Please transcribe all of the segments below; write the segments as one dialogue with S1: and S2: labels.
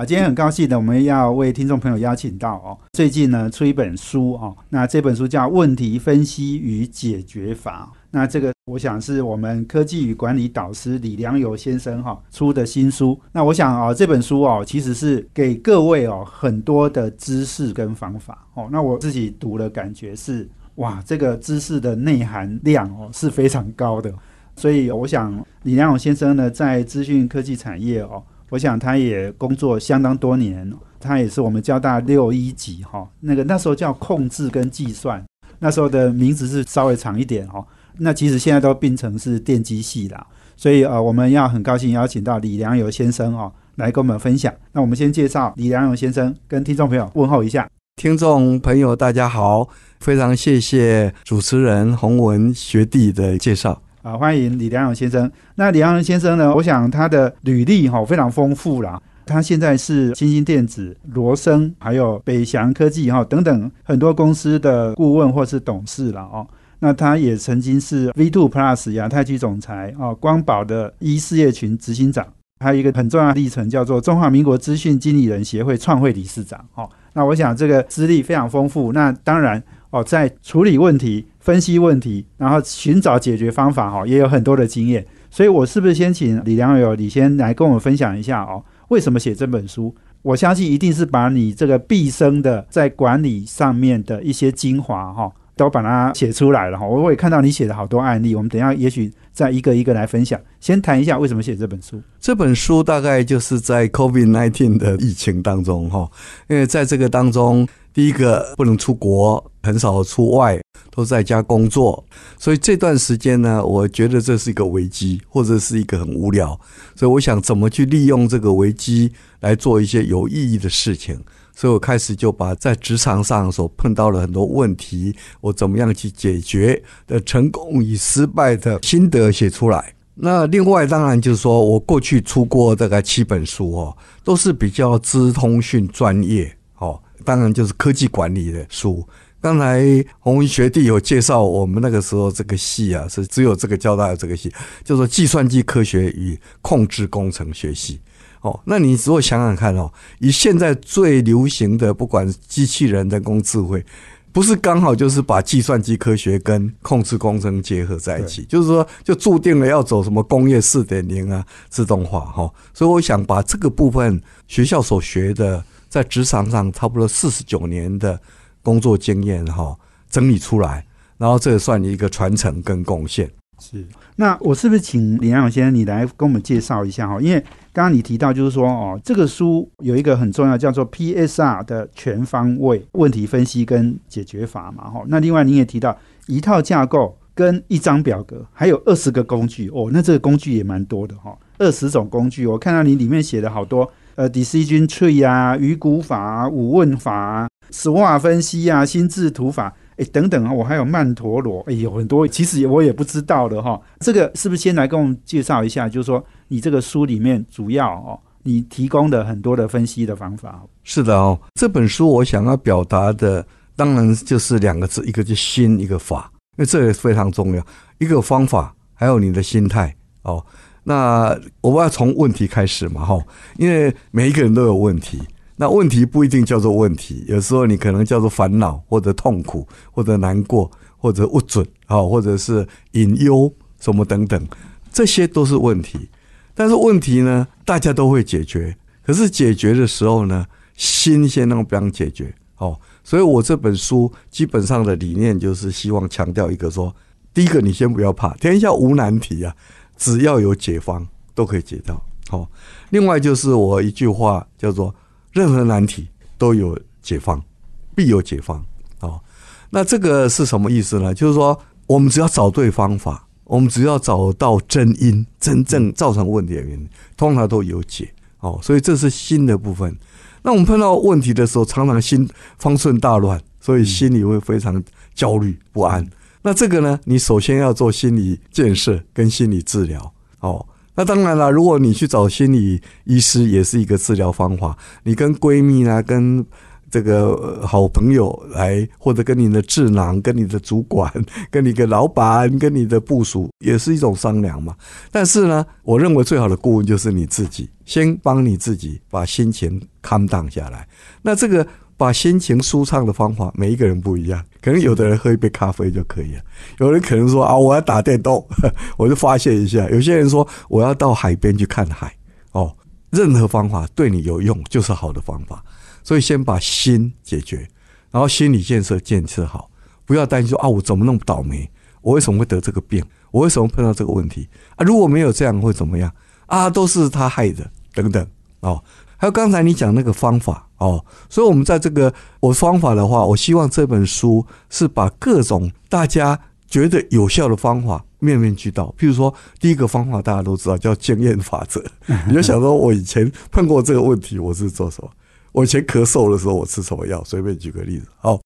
S1: 啊，今天很高兴的，我们要为听众朋友邀请到哦，最近呢出一本书哦，那这本书叫《问题分析与解决法》。那这个我想是我们科技与管理导师李良友先生哈出的新书。那我想啊，这本书哦，其实是给各位哦很多的知识跟方法哦。那我自己读了，感觉是哇，这个知识的内涵量哦是非常高的。所以我想李良友先生呢，在资讯科技产业哦。我想他也工作相当多年，他也是我们交大六一级哈，那个那时候叫控制跟计算，那时候的名字是稍微长一点哈。那其实现在都变成是电机系啦，所以呃，我们要很高兴邀请到李良友先生哦来跟我们分享。那我们先介绍李良友先生，跟听众朋友问候一下。
S2: 听众朋友大家好，非常谢谢主持人洪文学弟的介绍。
S1: 啊，欢迎李良勇先生。那李良勇先生呢？我想他的履历哈非常丰富啦。他现在是新兴电子、罗森还有北翔科技哈等等很多公司的顾问或是董事了哦。那他也曾经是 V Two Plus 亚太区总裁哦，光宝的一事业群执行长，还有一个很重要的历程叫做中华民国资讯经理人协会创会理事长哦。那我想这个资历非常丰富。那当然哦，在处理问题。分析问题，然后寻找解决方法，哈，也有很多的经验。所以，我是不是先请李良友，你先来跟我分享一下哦？为什么写这本书？我相信一定是把你这个毕生的在管理上面的一些精华，哈，都把它写出来了，哈。我也看到你写的好多案例，我们等下也许再一个一个来分享。先谈一下为什么写这本书。
S2: 这本书大概就是在 COVID-19 的疫情当中，哈，因为在这个当中。第一个不能出国，很少出外，都在家工作，所以这段时间呢，我觉得这是一个危机，或者是一个很无聊，所以我想怎么去利用这个危机来做一些有意义的事情，所以我开始就把在职场上所碰到了很多问题，我怎么样去解决的成功与失败的心得写出来。那另外当然就是说我过去出过大概七本书哦，都是比较资通讯专业。当然就是科技管理的书。刚才洪文学弟有介绍，我们那个时候这个系啊，是只有这个交大有这个系，叫做计算机科学与控制工程学系。哦，那你如果想想看哦，以现在最流行的，不管机器人、人工智慧，不是刚好就是把计算机科学跟控制工程结合在一起，就是说，就注定了要走什么工业四点零啊，自动化哈。所以我想把这个部分学校所学的。在职场上差不多四十九年的工作经验哈，整理出来，然后这也算你一个传承跟贡献。
S1: 是，那我是不是请李阳先生你来跟我们介绍一下哈？因为刚刚你提到就是说哦，这个书有一个很重要叫做 PSR 的全方位问题分析跟解决法嘛哈。那另外你也提到一套架构跟一张表格，还有二十个工具哦，那这个工具也蛮多的哈，二十种工具，我看到你里面写的好多。呃，decision tree 啊，鱼骨法、啊五问法、SWOT 分析啊，心智图法，哎，等等啊，我还有曼陀罗，哎，有很多，其实我也不知道的哈。这个是不是先来跟我们介绍一下？就是说，你这个书里面主要哦，你提供的很多的分析的方法。
S2: 是的哦，这本书我想要表达的，当然就是两个字，一个就心，一个法，因为这个非常重要。一个方法，还有你的心态哦。那我们要从问题开始嘛，哈，因为每一个人都有问题，那问题不一定叫做问题，有时候你可能叫做烦恼，或者痛苦，或者难过，或者不准，啊，或者是隐忧什么等等，这些都是问题。但是问题呢，大家都会解决，可是解决的时候呢，心先能不能解决？哦，所以我这本书基本上的理念就是希望强调一个说，第一个你先不要怕，天下无难题啊。只要有解方，都可以解到。好，另外就是我一句话叫做：任何难题都有解方，必有解方。哦，那这个是什么意思呢？就是说，我们只要找对方法，我们只要找到真因，真正造成问题的原因，通常都有解。哦，所以这是新的部分。那我们碰到问题的时候，常常心方寸大乱，所以心里会非常焦虑不安。那这个呢，你首先要做心理建设跟心理治疗哦。那当然了，如果你去找心理医师，也是一个治疗方法。你跟闺蜜啊，跟这个好朋友来，或者跟你的智囊、跟你的主管、跟你的老板、跟你的部属，也是一种商量嘛。但是呢，我认为最好的顾问就是你自己，先帮你自己把心情 calm down 下来。那这个。把心情舒畅的方法，每一个人不一样。可能有的人喝一杯咖啡就可以了，有人可能说啊，我要打电动，我就发泄一下。有些人说我要到海边去看海。哦，任何方法对你有用就是好的方法。所以先把心解决，然后心理建设建设好，不要担心说啊，我怎么那么倒霉？我为什么会得这个病？我为什么碰到这个问题啊？如果没有这样会怎么样啊？都是他害的，等等哦。还有刚才你讲那个方法哦，所以我们在这个我方法的话，我希望这本书是把各种大家觉得有效的方法面面俱到。譬如说，第一个方法大家都知道叫经验法则，你就想说我以前碰过这个问题，我是做什么？我以前咳嗽的时候我吃什么药？随便举个例子哦。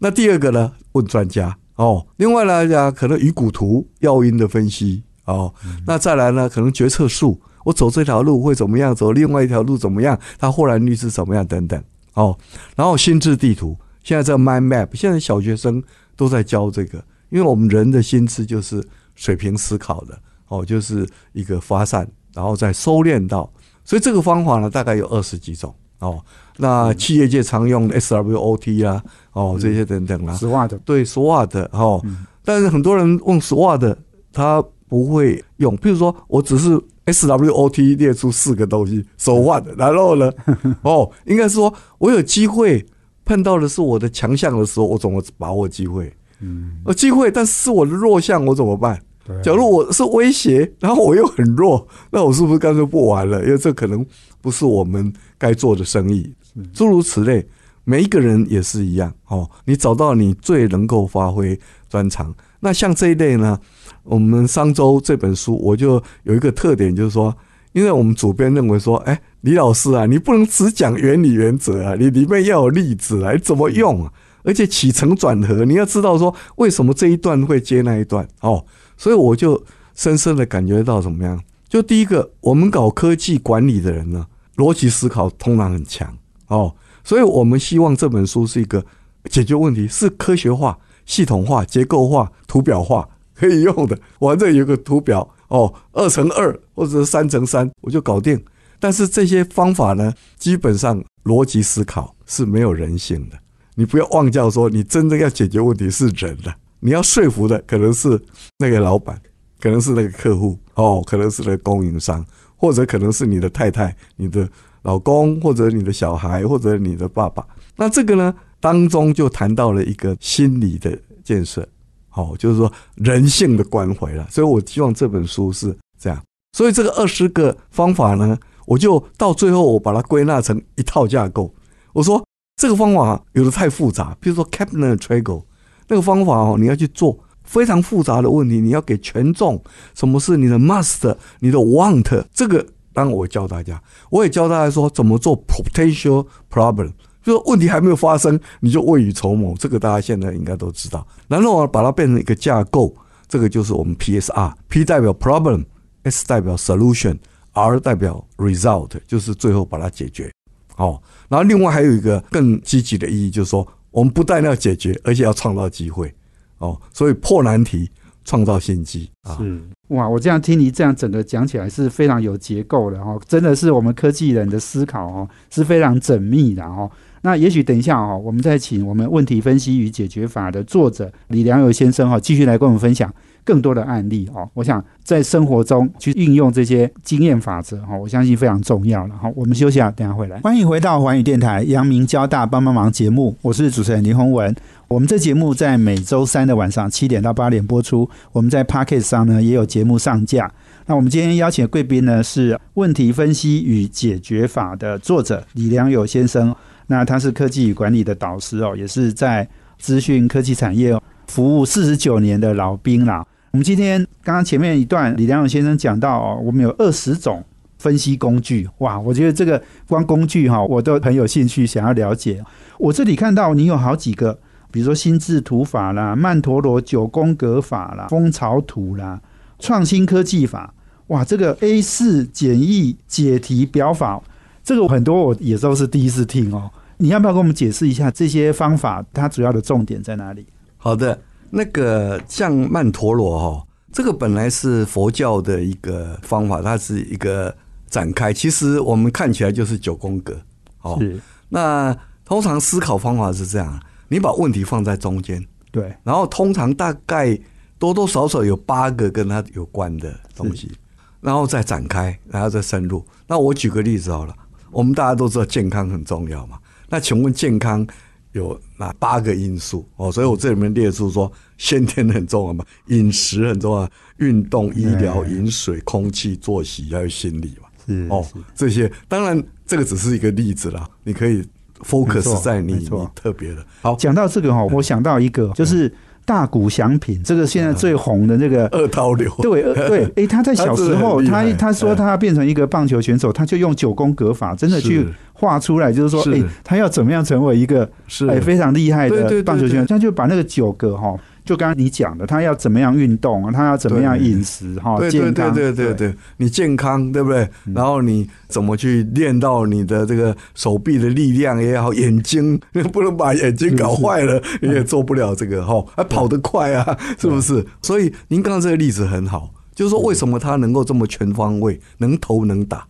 S2: 那第二个呢？问专家哦。另外呢讲，可能鱼骨图药因的分析哦。那再来呢？可能决策树。我走这条路会怎么样？走另外一条路怎么样？它豁然率是怎么样？等等哦。然后心智地图，现在这个 mind map，现在小学生都在教这个，因为我们人的心智就是水平思考的哦，就是一个发散，然后再收敛到。所以这个方法呢，大概有二十几种哦。那企业界常用 SWOT 啊，哦这些等等啦
S1: ，SWOT
S2: 对 SWOT 哦，但是很多人问 SWOT，他不会用。譬如说我只是。SWOT 列出四个东西，手腕，然后呢？哦，应该说，我有机会碰到的是我的强项的时候，我怎么把握机会？嗯，有机会，但是是我的弱项，我怎么办？假如我是威胁，然后我又很弱，那我是不是干脆不玩了？因为这可能不是我们该做的生意。诸如此类，每一个人也是一样。哦，你找到你最能够发挥专长。那像这一类呢？我们商周这本书，我就有一个特点，就是说，因为我们主编认为说，哎，李老师啊，你不能只讲原理原则啊，你里面要有例子啊，怎么用啊？而且起承转合，你要知道说为什么这一段会接那一段哦。所以我就深深的感觉到怎么样？就第一个，我们搞科技管理的人呢，逻辑思考通常很强哦，所以我们希望这本书是一个解决问题，是科学化、系统化、结构化、图表化。可以用的，我这有个图表哦，二乘二或者三乘三，我就搞定。但是这些方法呢，基本上逻辑思考是没有人性的。你不要忘掉说，你真正要解决问题是人的，你要说服的可能是那个老板，可能是那个客户哦，可能是那个供应商，或者可能是你的太太、你的老公，或者你的小孩，或者你的爸爸。那这个呢，当中就谈到了一个心理的建设。哦，就是说人性的关怀了，所以我希望这本书是这样。所以这个二十个方法呢，我就到最后我把它归纳成一套架构。我说这个方法有的太复杂，比如说 Kaplan Triangle 那个方法哦，你要去做非常复杂的问题，你要给权重，什么是你的 must，你的 want，这个当然我教大家，我也教大家说怎么做 potential problem。就问题还没有发生，你就未雨绸缪，这个大家现在应该都知道。然后把它变成一个架构，这个就是我们 PSR，P 代表 problem，S 代表 solution，R 代表 result，就是最后把它解决。哦，然后另外还有一个更积极的意义，就是说我们不但要解决，而且要创造机会。哦，所以破难题，创造新机
S1: 啊。是哇，我这样听你这样整个讲起来是非常有结构的哦，真的是我们科技人的思考哦是非常缜密的哦。那也许等一下哦，我们再请我们问题分析与解决法的作者李良友先生哈，继续来跟我们分享更多的案例哦。我想在生活中去运用这些经验法则哈，我相信非常重要了哈。我们休息啊，等下回来。欢迎回到环宇电台阳明交大帮帮忙节目，我是主持人林宏文。我们这节目在每周三的晚上七点到八点播出。我们在 p o c k e t 上呢也有节目上架。那我们今天邀请的贵宾呢是问题分析与解决法的作者李良友先生。那他是科技与管理的导师哦，也是在资讯科技产业服务四十九年的老兵啦。我们今天刚刚前面一段李良勇先生讲到哦，我们有二十种分析工具，哇，我觉得这个光工具哈，我都很有兴趣想要了解。我这里看到你有好几个比如说心智图法啦、曼陀罗九宫格法啦、蜂巢图啦、创新科技法，哇，这个 A 四简易解题表法，这个很多我也都是第一次听哦。你要不要跟我们解释一下这些方法它主要的重点在哪里？
S2: 好的，那个像曼陀罗哈，这个本来是佛教的一个方法，它是一个展开，其实我们看起来就是九宫格。哦，那通常思考方法是这样，你把问题放在中间，
S1: 对，
S2: 然后通常大概多多少少有八个跟它有关的东西，然后再展开，然后再深入。那我举个例子好了，我们大家都知道健康很重要嘛。那请问健康有哪八个因素？哦，所以我这里面列出说，先天很重要嘛，饮食很重要，运动、医疗、
S1: 对
S2: 饮水、空气、作息，还有心理嘛。
S1: 是
S2: 哦
S1: 是，
S2: 这些当然这个只是一个例子啦，你可以 focus 在你你特别的。好，
S1: 讲到这个哈，我想到一个就是大谷翔平，这个现在最红的那个。
S2: 二刀流，
S1: 对呃对，诶，他在小时候，他
S2: 他
S1: 说他要变成一个棒球选手，他就用九宫格法，真的去画出来，就是说，
S2: 是。
S1: 诶，他要怎么样成为一个
S2: 是。
S1: 哎非常厉害的棒球选手，
S2: 对。
S1: 他就把那个九个哈，就刚刚你讲的，他要怎么样运动啊，他要怎么样饮食哈，
S2: 对对对
S1: 健康，
S2: 对对对，你健康对不对？然后你怎么去练到你的这个手臂的力量也好，眼睛不能把眼睛搞坏了，你也做不了这个哈，还跑得快啊，是不是？所以您刚刚这个例子很好，就是说为什么他能够这么全方位，能投能打。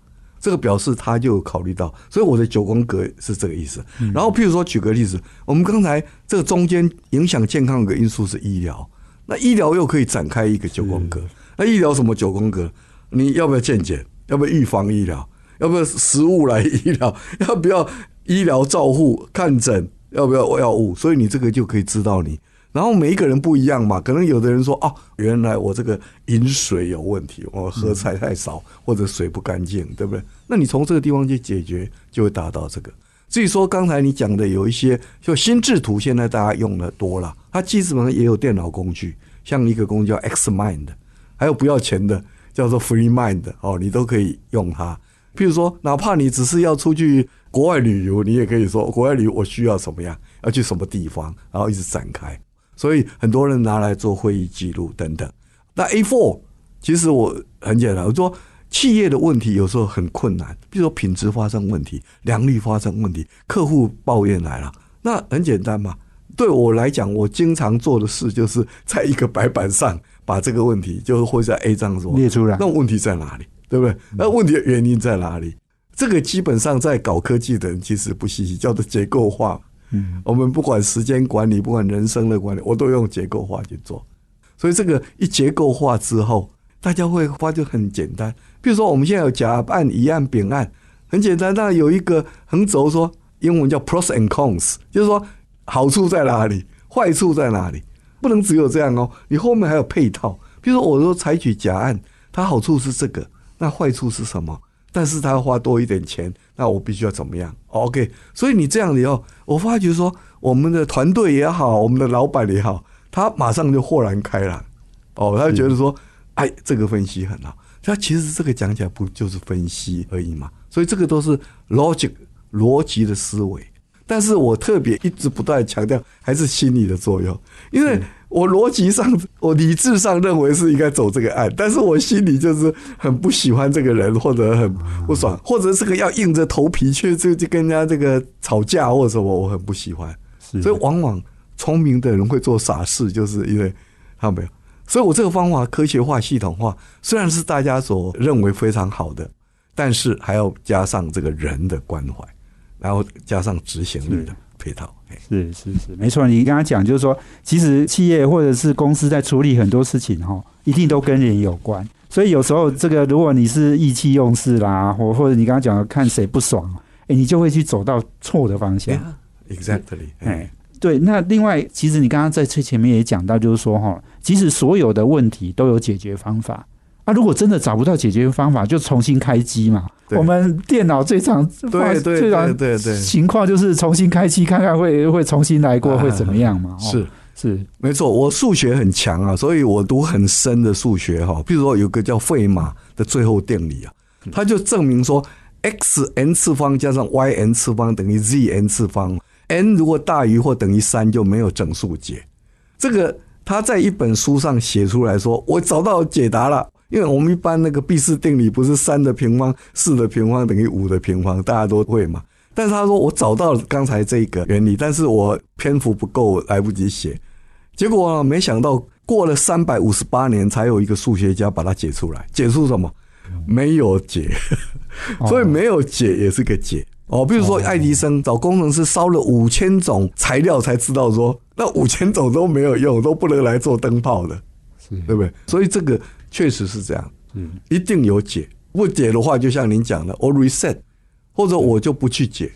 S2: 这个表示他就有考虑到，所以我的九宫格是这个意思。然后，譬如说举个例子，我们刚才这个中间影响健康的因素是医疗，那医疗又可以展开一个九宫格。那医疗什么九宫格？你要不要健检？要不要预防医疗？要不要食物来医疗？要不要医疗照护看诊？要不要药物？所以你这个就可以知道你。然后每一个人不一样嘛，可能有的人说哦，原来我这个饮水有问题，我喝菜太少，或者水不干净，对不对？那你从这个地方去解决，就会达到这个。至于说刚才你讲的有一些，就心智图，现在大家用的多了，它基本上也有电脑工具，像一个工具叫 X Mind，还有不要钱的叫做 Free Mind 哦，你都可以用它。譬如说，哪怕你只是要出去国外旅游，你也可以说国外旅游我需要什么样，要去什么地方，然后一直展开。所以很多人拿来做会议记录等等。那 A4 其实我很简单，我说企业的问题有时候很困难，比如说品质发生问题、良率发生问题，客户抱怨来了，那很简单嘛。对我来讲，我经常做的事就是在一个白板上把这个问题，就是会在 A 章说
S1: 列出来
S2: 那问题在哪里，对不对？那问题的原因在哪里？这个基本上在搞科技的人其实不稀奇，叫做结构化。
S1: 嗯，
S2: 我们不管时间管理，不管人生的管理，我都用结构化去做。所以这个一结构化之后，大家会发觉很简单。比如说，我们现在有甲案、乙案、丙案，很简单。那有一个横轴说，英文叫 pros and cons，就是说好处在哪里，坏处在哪里，不能只有这样哦。你后面还有配套。比如说，我说采取甲案，它好处是这个，那坏处是什么？但是他要花多一点钱，那我必须要怎么样？OK，所以你这样以后，我发觉说，我们的团队也好，我们的老板也好，他马上就豁然开朗。哦，他就觉得说，哎，这个分析很好。他其实这个讲起来不就是分析而已嘛？所以这个都是 logic 逻辑的思维。但是我特别一直不断强调，还是心理的作用，因为我逻辑上、我理智上认为是应该走这个案，但是我心里就是很不喜欢这个人，或者很不爽，或者这个要硬着头皮去就就跟人家这个吵架或者什么，我很不喜欢。所以往往聪明的人会做傻事，就是因为他没有。所以我这个方法科学化、系统化，虽然是大家所认为非常好的，但是还要加上这个人的关怀，然后加上执行力的配套。
S1: 是是是，没错。你刚刚讲就是说，其实企业或者是公司在处理很多事情哈，一定都跟人有关。所以有时候这个，如果你是意气用事啦，或或者你刚刚讲的看谁不爽，哎，你就会去走到错的方向。
S2: Exactly，
S1: 哎，对。那另外，其实你刚刚在最前面也讲到，就是说哈，其实所有的问题都有解决方法。啊，如果真的找不到解决方法，就重新开机嘛。我们电脑最常
S2: 对对
S1: 最常
S2: 对对对
S1: 情况就是重新开机，看看会会重新来过
S2: 啊
S1: 会怎么样嘛？哦
S2: 是
S1: 是
S2: 没错。我数学很强啊，所以我读很深的数学哈。比如说有个叫费马的最后定理啊，他就证明说，x n 次方加上 y n 次方等于 z n 次方 n 如果大于或等于三就没有整数解。这个他在一本书上写出来说，我找到解答了。因为我们一般那个毕氏定理不是三的平方、四的平方等于五的平方，大家都会嘛。但是他说我找到了刚才这个原理，但是我篇幅不够，来不及写。结果没想到过了三百五十八年，才有一个数学家把它解出来。解出什么？没有解，所以没有解也是个解哦。比如说爱迪生找工程师烧了五千种材料，才知道说那五千种都没有用，都不能来做灯泡的，对不对？所以这个。确实是这样，嗯，一定有解。不解的话，就像您讲的，我 reset，或者我就不去解，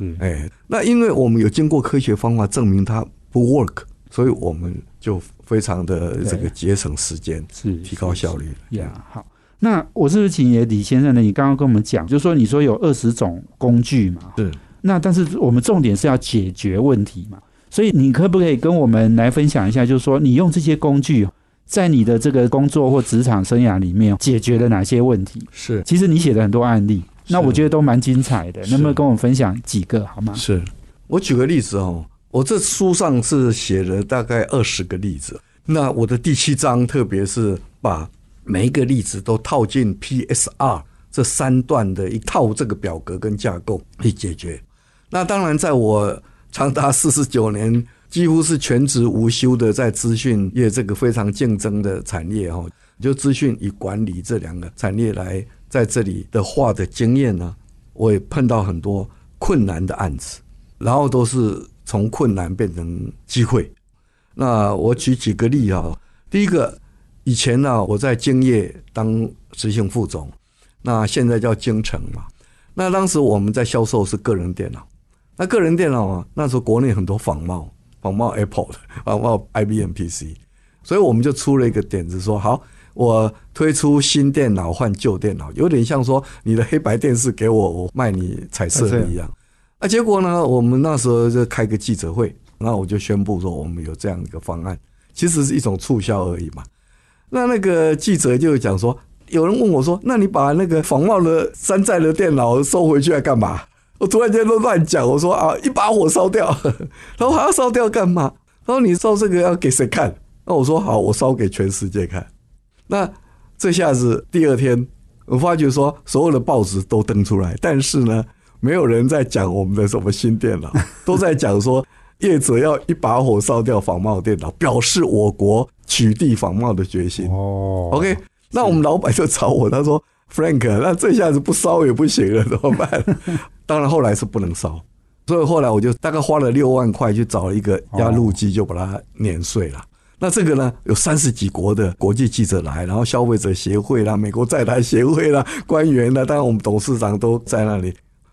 S2: 嗯，哎，那因为我们有经过科学方法证明它不 work，所以我们就非常的这个节省时间，
S1: 是
S2: 提高效率。
S1: 呀，好，那我是不是请也李先生呢？你刚刚跟我们讲，就是说你说有二十种工具嘛，
S2: 是。
S1: 那但是我们重点是要解决问题嘛，所以你可不可以跟我们来分享一下，就是说你用这些工具？在你的这个工作或职场生涯里面，解决了哪些问题？
S2: 是，
S1: 其实你写了很多案例，那我觉得都蛮精彩的。能不能跟我们分享几个好吗？
S2: 是我举个例子哦，我这书上是写了大概二十个例子。那我的第七章，特别是把每一个例子都套进 PSR 这三段的一套这个表格跟架构去解决。那当然，在我长达四十九年。几乎是全职无休的在资讯业这个非常竞争的产业哈，就资讯与管理这两个产业来在这里的话的经验呢，我也碰到很多困难的案子，然后都是从困难变成机会。那我举几个例啊，第一个，以前呢我在京业当执行副总，那现在叫京城嘛，那当时我们在销售是个人电脑，那个人电脑啊，那时候国内很多仿冒。仿冒 Apple 的，仿冒 IBM PC，所以我们就出了一个点子，说好，我推出新电脑换旧电脑，有点像说你的黑白电视给我，我卖你彩色的一样。啊，结果呢，我们那时候就开个记者会，然后我就宣布说，我们有这样一个方案，其实是一种促销而已嘛。那那个记者就讲说，有人问我说，那你把那个仿冒的山寨的电脑收回去来干嘛？我突然间都乱讲，我说啊，一把火烧掉，然后还要烧掉干嘛？他说你烧这个要给谁看？那我说好，我烧给全世界看。那这下子第二天，我发觉说所有的报纸都登出来，但是呢，没有人在讲我们的什么新电脑，都在讲说业者要一把火烧掉仿冒电脑，表示我国取缔仿冒的决心。哦，OK，那我们老板就找我，他说 Frank，那这下子不烧也不行了，怎么办？当然，后来是不能烧，所以后来我就大概花了六万块去找了一个压路机，就把它碾碎了。那这个呢，有三十几国的国际记者来，然后消费者协会啦、美国在台协会啦、官员啦，当然我们董事长都在那里。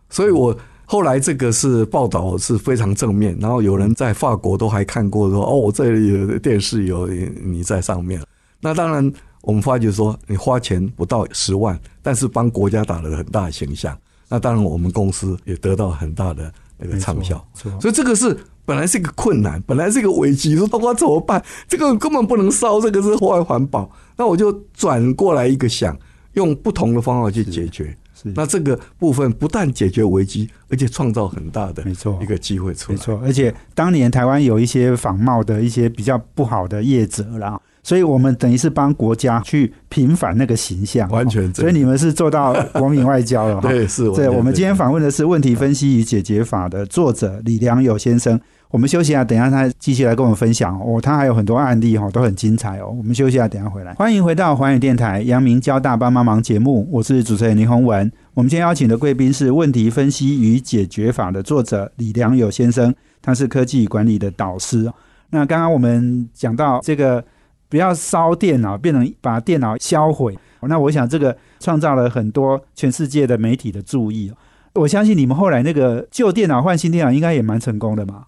S2: 所以我后来这个是报道是非常正面，然后有人在法国都还看过说：“哦，我这里有电视有你在上面。”那当然，我们发觉说你花钱不到十万，但是帮国家打了很大形象。那当然，我们公司也得到很大的那个畅销，所以这个是本来是一个困难，本来是一个危机，说包括怎么办？这个根本不能烧，这个是破坏环保。那我就转过来一个想，用不同的方法去解决。那这个部分不但解决危机，而且创造很大的没错一个机会出
S1: 来。没错，而且当年台湾有一些仿冒的一些比较不好的业者啦。所以我们等于是帮国家去平反那个形象，
S2: 完全。
S1: 所以你们是做到国民外交了，
S2: 对，是。
S1: 对，我们今天访问的是《问题分析与解决法》的作者李良友先生。我们休息下，等一下他继续来跟我们分享哦。他还有很多案例哈，都很精彩哦。我们休息下，等下回来。欢迎回到环宇电台阳明交大帮帮忙节目，我是主持人林宏文。我们今天邀请的贵宾是《问题分析与解决法》的作者李良友先生，他是科技管理的导师。那刚刚我们讲到这个。不要烧电脑，变成把电脑销毁。那我想这个创造了很多全世界的媒体的注意。我相信你们后来那个旧电脑换新电脑应该也蛮成功的嘛。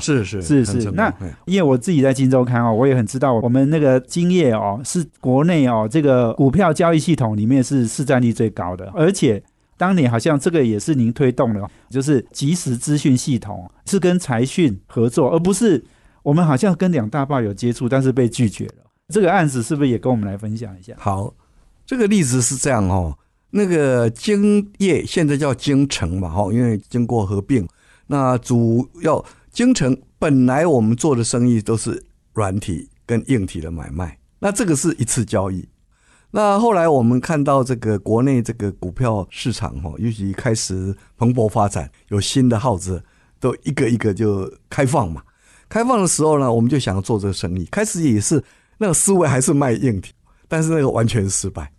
S2: 是是
S1: 是是。那因为我自己在金周刊哦，我也很知道我们那个金业哦是国内哦这个股票交易系统里面是市占率最高的，而且当年好像这个也是您推动的，就是即时资讯系统是跟财讯合作，而不是。我们好像跟两大报有接触，但是被拒绝了。这个案子是不是也跟我们来分享一下？
S2: 好，这个例子是这样哦。那个京业现在叫京城嘛，哈，因为经过合并，那主要京城本来我们做的生意都是软体跟硬体的买卖，那这个是一次交易。那后来我们看到这个国内这个股票市场哈，尤其开始蓬勃发展，有新的号子都一个一个就开放嘛。开放的时候呢，我们就想要做这个生意，开始也是那个思维还是卖硬体，但是那个完全失败。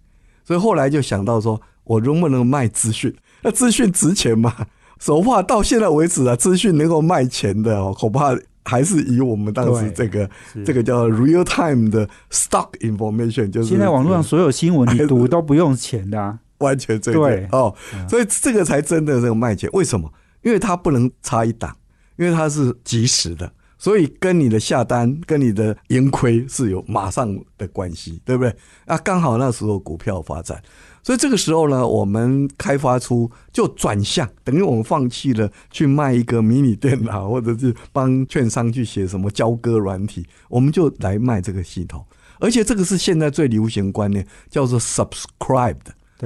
S2: 所以后来就想到说，我能不能卖资讯？那资讯值钱吗？手话到现在为止啊，资讯能够卖钱的哦，恐怕还是以我们当时这个这个叫 real time 的 stock information，就是
S1: 现在网络上所有新闻你读都不用钱的，
S2: 完全对哦，所以这个才真的这个卖钱。为什么？因为它不能差一档，因为它是即时的。所以跟你的下单、跟你的盈亏是有马上的关系，对不对？啊，刚好那时候股票发展，所以这个时候呢，我们开发出就转向，等于我们放弃了去卖一个迷你电脑，或者是帮券商去写什么交割软体，我们就来卖这个系统。而且这个是现在最流行观念，叫做 subscribed，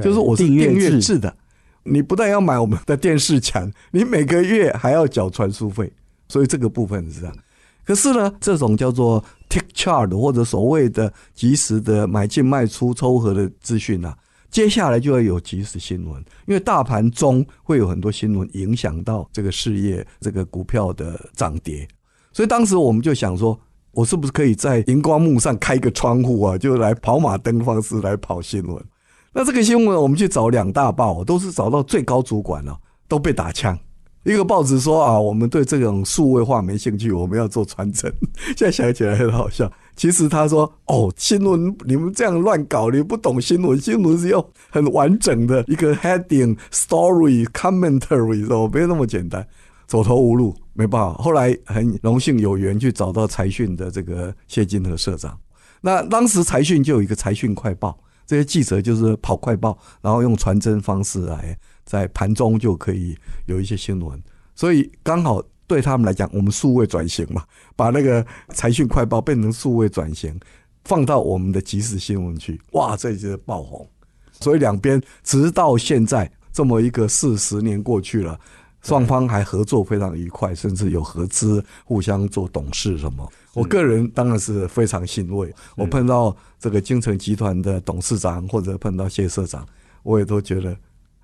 S2: 就是我是订阅制的。你不但要买我们的电视墙，你每个月还要缴传输费。所以这个部分是这样，可是呢，这种叫做 tick chart 或者所谓的及时的买进卖出抽合的资讯啊，接下来就要有即时新闻，因为大盘中会有很多新闻影响到这个事业、这个股票的涨跌。所以当时我们就想说，我是不是可以在荧光幕上开个窗户啊，就来跑马灯方式来跑新闻？那这个新闻我们去找两大报，都是找到最高主管了，都被打枪。一个报纸说啊，我们对这种数位化没兴趣，我们要做传承。现在想起来很好笑。其实他说哦，新闻你们这样乱搞，你不懂新闻，新闻是要很完整的一个 heading story commentary，哦，没有那么简单，走投无路，没办法。后来很荣幸有缘去找到财讯的这个谢金和社长。那当时财讯就有一个财讯快报，这些记者就是跑快报，然后用传真方式来。在盘中就可以有一些新闻，所以刚好对他们来讲，我们数位转型嘛，把那个财讯快报变成数位转型，放到我们的即时新闻去，哇，这就是爆红。所以两边直到现在这么一个四十年过去了，双方还合作非常愉快，甚至有合资，互相做董事什么。我个人当然是非常欣慰，我碰到这个京城集团的董事长或者碰到谢社长，我也都觉得。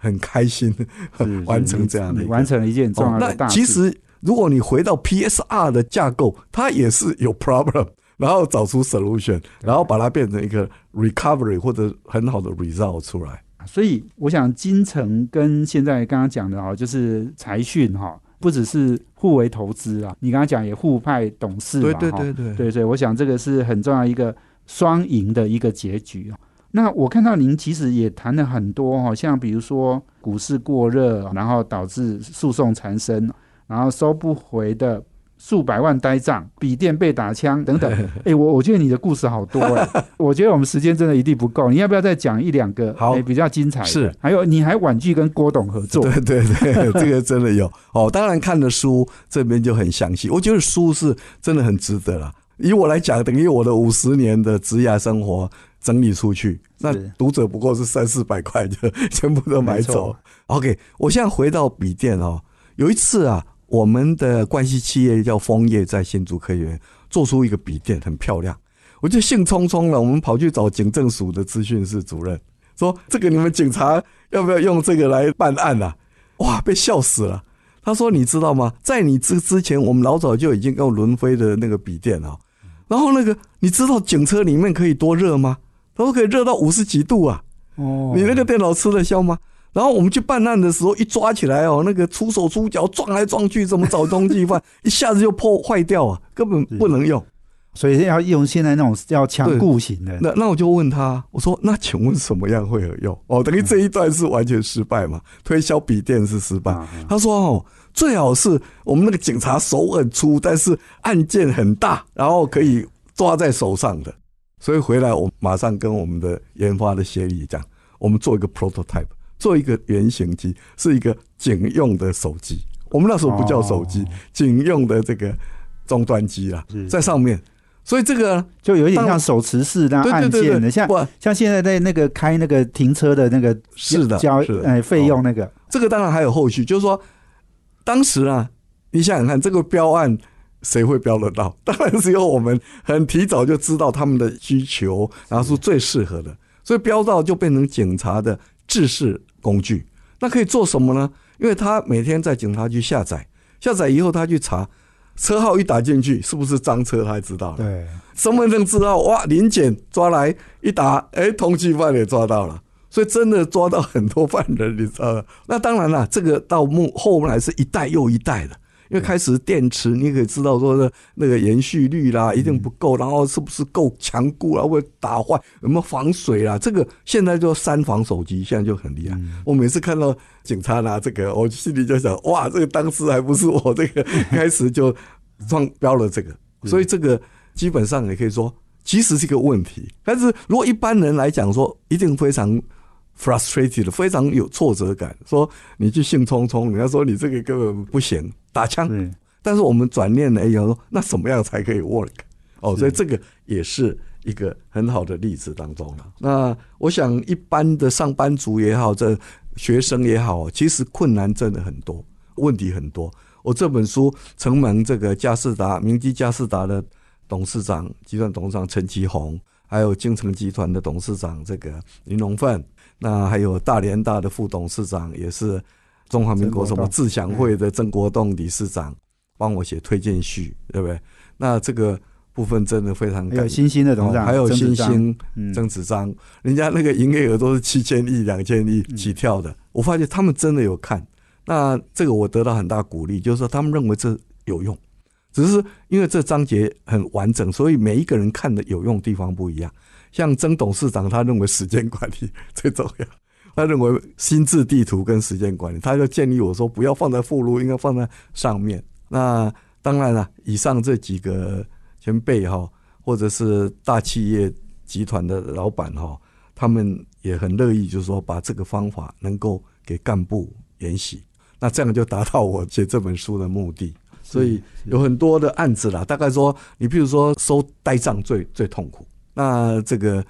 S2: 很开心 完成这样的，
S1: 完成了一件重要的大
S2: 事。其实，如果你回到 PSR 的架构，它也是有 problem，然后找出 solution，然后把它变成一个 recovery 或者很好的 result 出来。
S1: 所以，我想金城跟现在刚刚讲的哈，就是财讯哈，不只是互为投资啊，你刚刚讲也互派董事嘛，
S2: 对对对对
S1: 对对，我想这个是很重要一个双赢的一个结局啊。那我看到您其实也谈了很多哈，像比如说股市过热，然后导致诉讼缠身，然后收不回的数百万呆账，笔电被打枪等等。哎，我我觉得你的故事好多哎，我觉得我们时间真的一定不够，你要不要再讲一两个
S2: 好
S1: 比较精彩？
S2: 是，
S1: 还有你还婉拒跟郭董合作？
S2: 对 对对，这个真的有哦。当然看的书这边就很详细，我觉得书是真的很值得了。以我来讲，等于我的五十年的职业生活。整理出去，那读者不过是三四百块，就 全部都买走。OK，我现在回到笔电哦。有一次啊，我们的关系企业叫枫叶，在新竹科园做出一个笔电，很漂亮。我就兴冲冲了，我们跑去找警政署的资讯室主任，说：“这个你们警察要不要用这个来办案啊？”哇，被笑死了。他说：“你知道吗？在你之之前，我们老早就已经用伦飞的那个笔电了。然后那个，你知道警车里面可以多热吗？”都可以热到五十几度啊！哦，你那个电脑吃得消吗？然后我们去办案的时候，一抓起来哦，那个出手出脚撞来撞去，怎么找东西犯？一下子就破坏掉啊，根本不能用。
S1: 所以要用现在那种要强固型的。
S2: 那那我就问他，我说那请问什么样会有用？哦，等于这一段是完全失败嘛？推销笔电是失败。他说哦，最好是我们那个警察手很粗，但是案件很大，然后可以抓在手上的。所以回来，我马上跟我们的研发的协理讲，我们做一个 prototype，做一个原型机，是一个警用的手机。我们那时候不叫手机，警用的这个终端机啦，在上面。所以这个
S1: 就有点像手持式的按键的，像像现在在那个开那个停车的那个
S2: 是的
S1: 交哎费用那个。
S2: 这个当然还有后续，就是说当时啊，你想想看，这个标案谁会标得到？当然是由我们很提早就知道他们的需求，然后是最适合的，所以标到就变成警察的制式工具。那可以做什么呢？因为他每天在警察局下载，下载以后他去查车号一打进去是不是赃车，他知道了。
S1: 对，
S2: 身份证知道哇，临检抓来一打，哎，通缉犯也抓到了。所以真的抓到很多犯人，你知道吗？那当然了，这个到幕后来是一代又一代的，因为开始电池，你可以知道说的那个延续率啦，一定不够，然后是不是够强固啊，会打坏有没有防水啦？这个现在就三防手机，现在就很厉害。我每次看到警察拿这个，我心里就想，哇，这个当时还不是我这个开始就撞标了这个，所以这个基本上也可以说，其实是一个问题。但是如果一般人来讲说，一定非常。Frustrated 非常有挫折感，说你去兴冲冲，人家说你这个根本不行，打枪。但是我们转念了，哎呀，说那什么样才可以 work？哦，所以这个也是一个很好的例子当中了。那我想，一般的上班族也好，这学生也好，其实困难真的很多，问题很多。我这本书承蒙这个嘉士达明基嘉士达的董事长、集团董事长陈其宏，还有京城集团的董事长这个林龙奋。那还有大连大的副董事长，也是中华民国什么自强会的曾国栋理事长，帮我写推荐序，对不对？那这个部分真的非常感。
S1: 有新兴的董事长，
S2: 还有新兴曾子章，人家那个营业额都是七千亿、两千亿起跳的。我发现他们真的有看，那这个我得到很大鼓励，就是说他们认为这有用，只是因为这章节很完整，所以每一个人看的有用地方不一样。像曾董事长，他认为时间管理最重要。他认为心智地图跟时间管理，他就建议我说不要放在附录，应该放在上面。那当然了，以上这几个前辈哈，或者是大企业集团的老板哈，他们也很乐意，就是说把这个方法能够给干部研习。那这样就达到我写这本书的目的。所以有很多的案子啦，大概说你比如说收呆账最最痛苦。那这个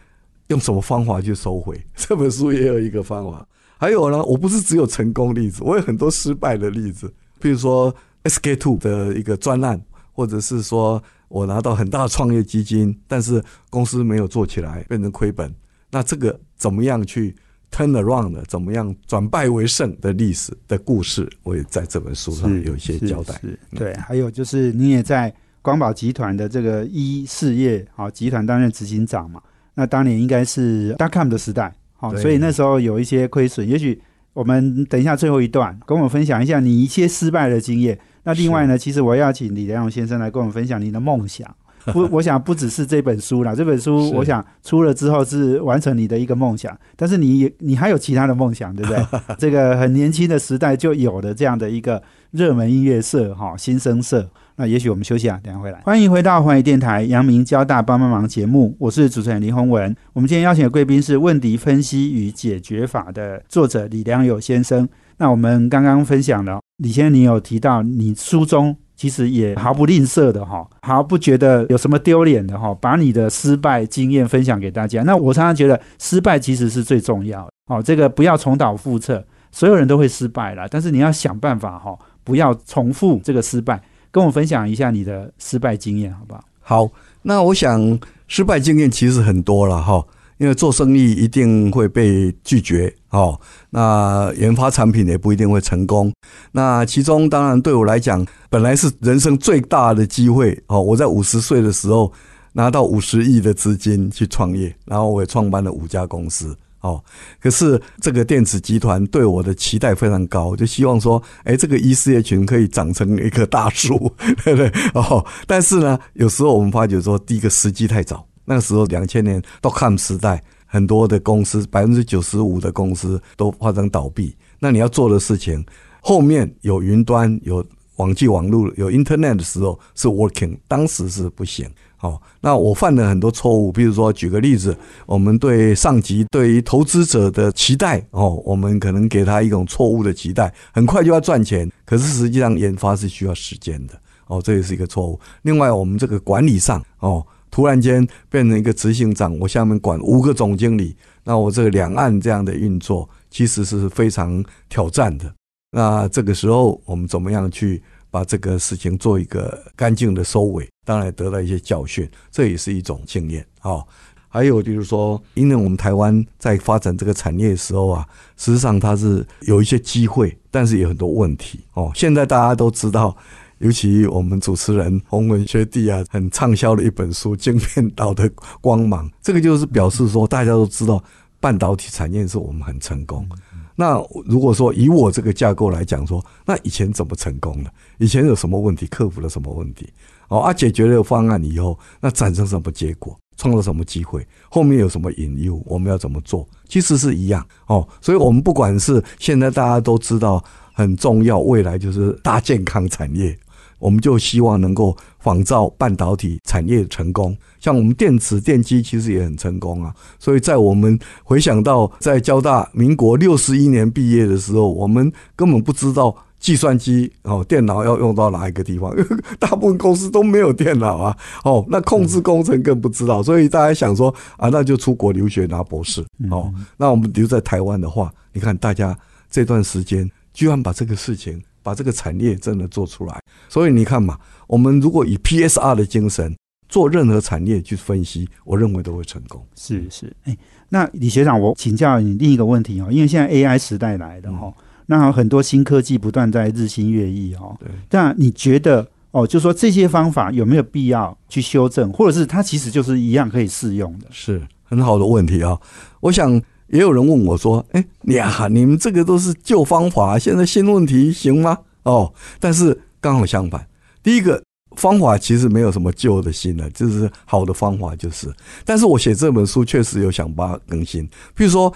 S2: 用什么方法去收回？这本书也有一个方法。还有呢，我不是只有成功例子，我有很多失败的例子。比如说 SK Two 的一个专案，或者是说我拿到很大的创业基金，但是公司没有做起来，变成亏本。那这个怎么样去 turn around 的？怎么样转败为胜的历史的故事，我也在这本书上有一些交代。
S1: 对，还有就是你也在。光宝集团的这个一事业好集团担任执行长嘛，那当年应该是 dotcom 的时代，好，所以那时候有一些亏损。也许我们等一下最后一段跟我们分享一下你一些失败的经验。那另外呢，其实我要请李良勇先生来跟我们分享你的梦想。不，我想不只是这本书啦，这本书我想出了之后是完成你的一个梦想，但是你你还有其他的梦想，对不对？这个很年轻的时代就有了这样的一个热门音乐社哈，新生社。那也许我们休息啊，等下回来。欢迎回到环宇电台阳明交大帮帮忙节目，我是主持人林宏文。我们今天邀请的贵宾是《问题分析与解决法》的作者李良友先生。那我们刚刚分享了，李先生你有提到，你书中其实也毫不吝啬的哈，毫不觉得有什么丢脸的哈，把你的失败经验分享给大家。那我常常觉得，失败其实是最重要的哦，这个不要重蹈覆辙，所有人都会失败了，但是你要想办法哈，不要重复这个失败。跟我分享一下你的失败经验，好不好？
S2: 好，那我想失败经验其实很多了哈，因为做生意一定会被拒绝哦，那研发产品也不一定会成功。那其中当然对我来讲，本来是人生最大的机会哦，我在五十岁的时候拿到五十亿的资金去创业，然后我也创办了五家公司。哦，可是这个电子集团对我的期待非常高，就希望说，哎，这个一事业群可以长成一棵大树，对不对？哦，但是呢，有时候我们发觉说，第一个时机太早，那个时候两千年都看时代，很多的公司百分之九十五的公司都发生倒闭，那你要做的事情，后面有云端、有网际网络、有 Internet 的时候是 working，当时是不行。哦，那我犯了很多错误，比如说举个例子，我们对上级对于投资者的期待哦，我们可能给他一种错误的期待，很快就要赚钱，可是实际上研发是需要时间的哦，这也是一个错误。另外，我们这个管理上哦，突然间变成一个执行长，我下面管五个总经理，那我这个两岸这样的运作其实是非常挑战的。那这个时候我们怎么样去把这个事情做一个干净的收尾，当然得到一些教训，这也是一种经验哦。还有就是说，因为我们台湾在发展这个产业的时候啊，实际上它是有一些机会，但是有很多问题哦。现在大家都知道，尤其我们主持人洪文学弟啊，很畅销的一本书《晶片岛的光芒》，这个就是表示说，大家都知道半导体产业是我们很成功。那如果说以我这个架构来讲说，那以前怎么成功的？以前有什么问题？克服了什么问题？哦，啊，解决了方案以后，那产生什么结果？创造什么机会？后面有什么引诱？我们要怎么做？其实是一样哦。所以，我们不管是现在大家都知道很重要，未来就是大健康产业，我们就希望能够仿造半导体产业成功。像我们电池电机其实也很成功啊。所以在我们回想到在交大民国六十一年毕业的时候，我们根本不知道。计算机哦，电脑要用到哪一个地方？大部分公司都没有电脑啊。哦，那控制工程更不知道，所以大家想说啊，那就出国留学拿博士哦。那我们留在台湾的话，你看大家这段时间居然把这个事情、把这个产业真的做出来。所以你看嘛，我们如果以 PSR 的精神做任何产业去分析，我认为都会成功。
S1: 是是，哎，那李学长，我请教你另一个问题哦，因为现在 AI 时代来的哈。那很多新科技不断在日新月异哦。
S2: 对。
S1: 那你觉得哦，就说这些方法有没有必要去修正，或者是它其实就是一样可以适用的？
S2: 是很好的问题啊。我想也有人问我说：“哎，呀，你们这个都是旧方法，现在新问题行吗？”哦，但是刚好相反。第一个方法其实没有什么旧的新的，就是好的方法就是。但是我写这本书确实有想把它更新，比如说。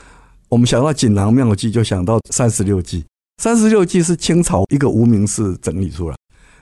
S2: 我们想到锦囊妙计，就想到三十六计。三十六计是清朝一个无名氏整理出来。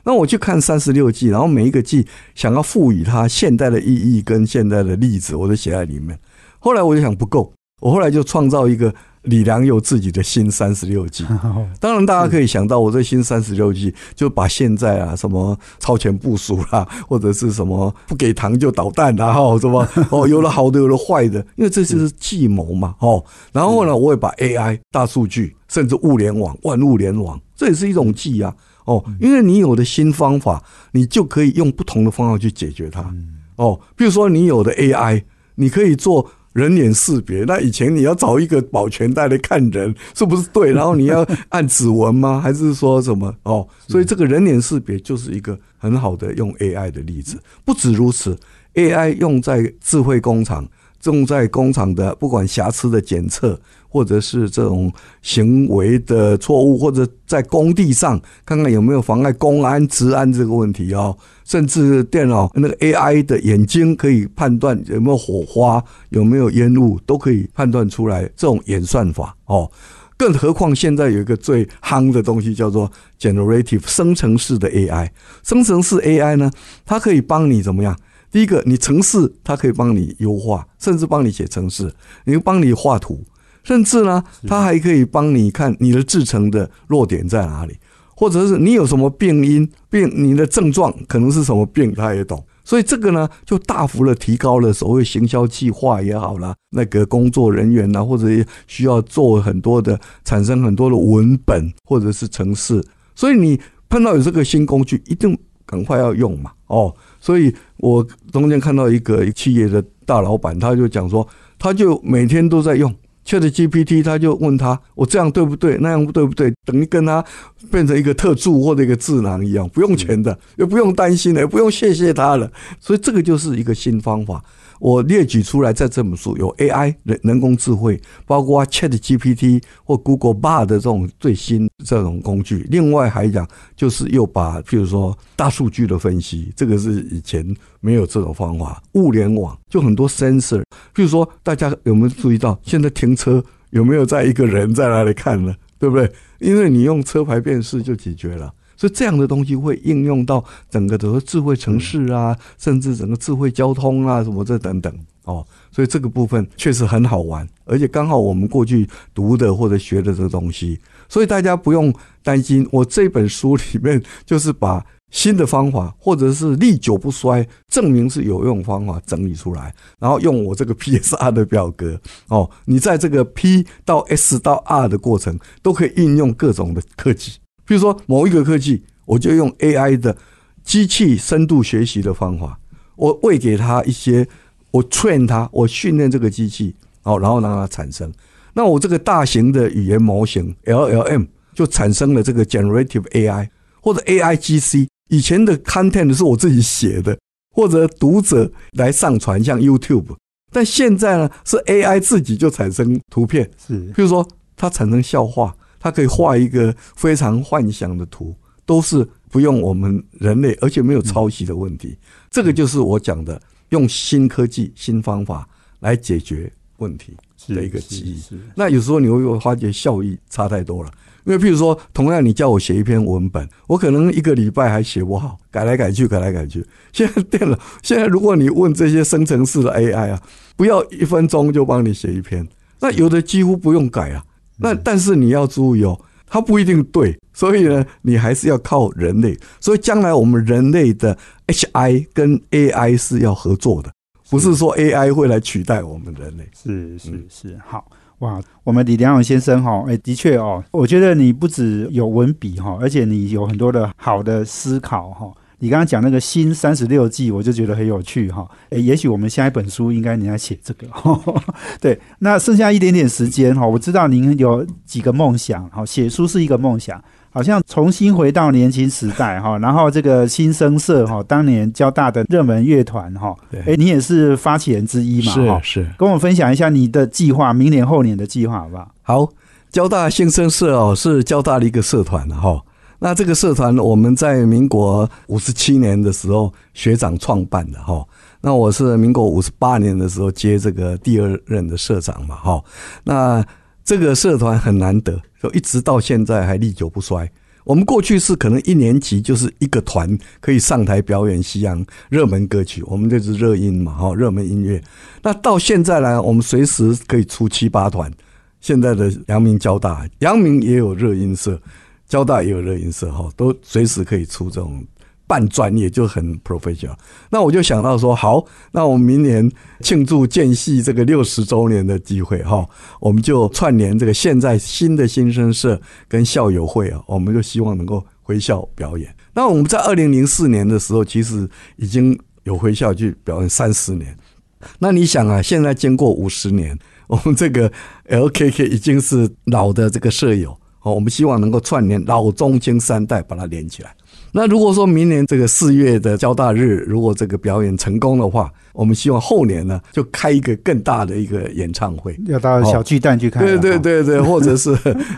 S2: 那我去看三十六计，然后每一个计想要赋予它现代的意义跟现代的例子，我都写在里面。后来我就想不够，我后来就创造一个。李良友自己的新三十六计，当然大家可以想到，我这新三十六计就把现在啊什么超前部署啦，或者是什么不给糖就捣蛋啦，哈，什么哦，有了好的，有了坏的，因为这就是计谋嘛，哦，然后呢，我也把 AI、大数据，甚至物联网、万物联网，这也是一种计啊，哦，因为你有的新方法，你就可以用不同的方法去解决它，哦，比如说你有的 AI，你可以做。人脸识别，那以前你要找一个保全带来看人是不是对？然后你要按指纹吗？还是说什么？哦，所以这个人脸识别就是一个很好的用 AI 的例子。不止如此，AI 用在智慧工厂，用在工厂的不管瑕疵的检测，或者是这种行为的错误，或者在工地上看看有没有妨碍公安、治安这个问题哦。甚至电脑那个 AI 的眼睛可以判断有没有火花、有没有烟雾，都可以判断出来。这种演算法哦，更何况现在有一个最夯的东西叫做 generative 生成式的 AI。生成式 AI 呢，它可以帮你怎么样？第一个，你城市它可以帮你优化，甚至帮你写程式，你帮你画图，甚至呢，它还可以帮你看你的制成的弱点在哪里。或者是你有什么病因病，你的症状可能是什么病，他也懂。所以这个呢，就大幅的提高了所谓行销计划也好啦，那个工作人员呐，或者需要做很多的产生很多的文本或者是程式。所以你碰到有这个新工具，一定赶快要用嘛。哦，所以我中间看到一个企业的大老板，他就讲说，他就每天都在用。Chat GPT，他就问他：“我这样对不对？那样对不对？”等于跟他变成一个特助或者一个智囊一样，不用钱的，也不用担心的，也不用谢谢他了。所以这个就是一个新方法。我列举出来，在这本书有 AI 人人工智慧，包括 Chat GPT 或 Google Bard 的这种最新这种工具。另外还讲，就是又把譬如说大数据的分析，这个是以前没有这种方法。物联网就很多 sensor，譬如说大家有没有注意到，现在停车有没有在一个人在那里看呢？对不对？因为你用车牌辨识就解决了。所以这样的东西会应用到整个的智慧城市啊，甚至整个智慧交通啊，什么这等等哦。所以这个部分确实很好玩，而且刚好我们过去读的或者学的这个东西，所以大家不用担心。我这本书里面就是把新的方法或者是历久不衰、证明是有用方法整理出来，然后用我这个 PSR 的表格哦，你在这个 P 到 S 到 R 的过程都可以应用各种的科技。比如说某一个科技，我就用 AI 的机器深度学习的方法，我喂给他一些，我 train 它，我训练这个机器，哦，然后让它产生。那我这个大型的语言模型 LLM 就产生了这个 generative AI 或者 AIGC。以前的 content 是我自己写的，或者读者来上传，像 YouTube。但现在呢，是 AI 自己就产生图片，
S1: 是，
S2: 比如说它产生笑话，它可以画一个非常幻想的图，都是不用我们人类，而且没有抄袭的问题。这个就是我讲的，用新科技、新方法来解决问题的一个记忆。那有时候你会发觉效益差太多了。因为，譬如说，同样你叫我写一篇文本，我可能一个礼拜还写不好，改来改去，改来改去。现在电脑，现在如果你问这些生成式的 AI 啊，不要一分钟就帮你写一篇，那有的几乎不用改啊。那但是你要注意哦，它不一定对，所以呢，你还是要靠人类。所以将来我们人类的 HI 跟 AI 是要合作的，不是说 AI 会来取代我们人类。
S1: 是是是，好。哇，我们李良勇先生哈，哎，的确哦，我觉得你不止有文笔哈，而且你有很多的好的思考哈。你刚刚讲那个新三十六计，我就觉得很有趣哈。哎，也许我们下一本书应该你来写这个。对，那剩下一点点时间哈，我知道您有几个梦想哈，写书是一个梦想。好像重新回到年轻时代哈，然后这个新生社哈，当年交大的热门乐团哈，哎，你也是发起人之一嘛？
S2: 是是，
S1: 跟我分享一下你的计划，明年后年的计划好不好？
S2: 好，交大新生社哦，是交大的一个社团哈。那这个社团我们在民国五十七年的时候学长创办的哈。那我是民国五十八年的时候接这个第二任的社长嘛哈。那这个社团很难得。就一直到现在还历久不衰。我们过去是可能一年级就是一个团可以上台表演西洋热门歌曲，我们这是热音嘛，哈，热门音乐。那到现在呢，我们随时可以出七八团。现在的阳明交大，阳明也有热音社，交大也有热音社，哈，都随时可以出这种。半专业就很 professional，那我就想到说，好，那我们明年庆祝建系这个六十周年的机会哈，我们就串联这个现在新的新生社跟校友会啊，我们就希望能够回校表演。那我们在二零零四年的时候，其实已经有回校去表演三十年。那你想啊，现在经过五十年，我们这个 LKK 已经是老的这个舍友哦，我们希望能够串联老中青三代，把它连起来。那如果说明年这个四月的交大日，如果这个表演成功的话，我们希望后年呢就开一个更大的一个演唱会，
S1: 要到小巨蛋去看。
S2: 对对对对，或者是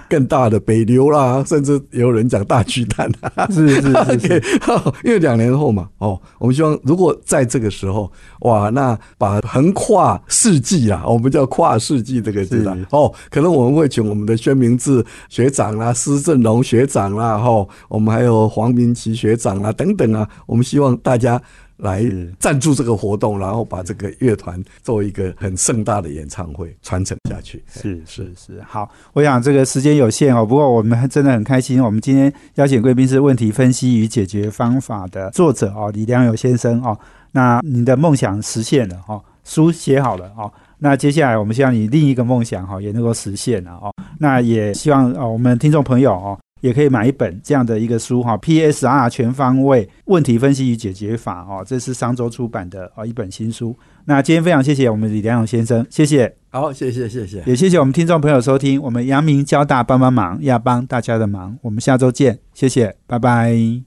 S2: 更大的北流啦，甚至有人讲大巨蛋。
S1: 是是是，
S2: 因为两年后嘛，哦，我们希望如果在这个时候，哇，那把横跨世纪啊，我们叫跨世纪这个字哦，可能我们会请我们的宣明志学长啦、施正荣学长啦，哈，我们还有黄明。齐学长啊，等等啊，我们希望大家来赞助这个活动，然后把这个乐团做一个很盛大的演唱会传承下去。
S1: 是是是，好，我想这个时间有限哦，不过我们真的很开心，我们今天邀请贵宾是问题分析与解决方法的作者哦，李良友先生哦。那你的梦想实现了哦，书写好了哦，那接下来我们希望你另一个梦想哈也能够实现了哦。那也希望哦，我们听众朋友哦。也可以买一本这样的一个书哈，PSR 全方位问题分析与解决法哦，这是商周出版的哦一本新书。那今天非常谢谢我们李良勇先生，谢谢，
S2: 好，谢谢谢谢，
S1: 也谢谢我们听众朋友收听，我们阳明交大帮帮忙要帮大家的忙，我们下周见，谢谢，拜拜。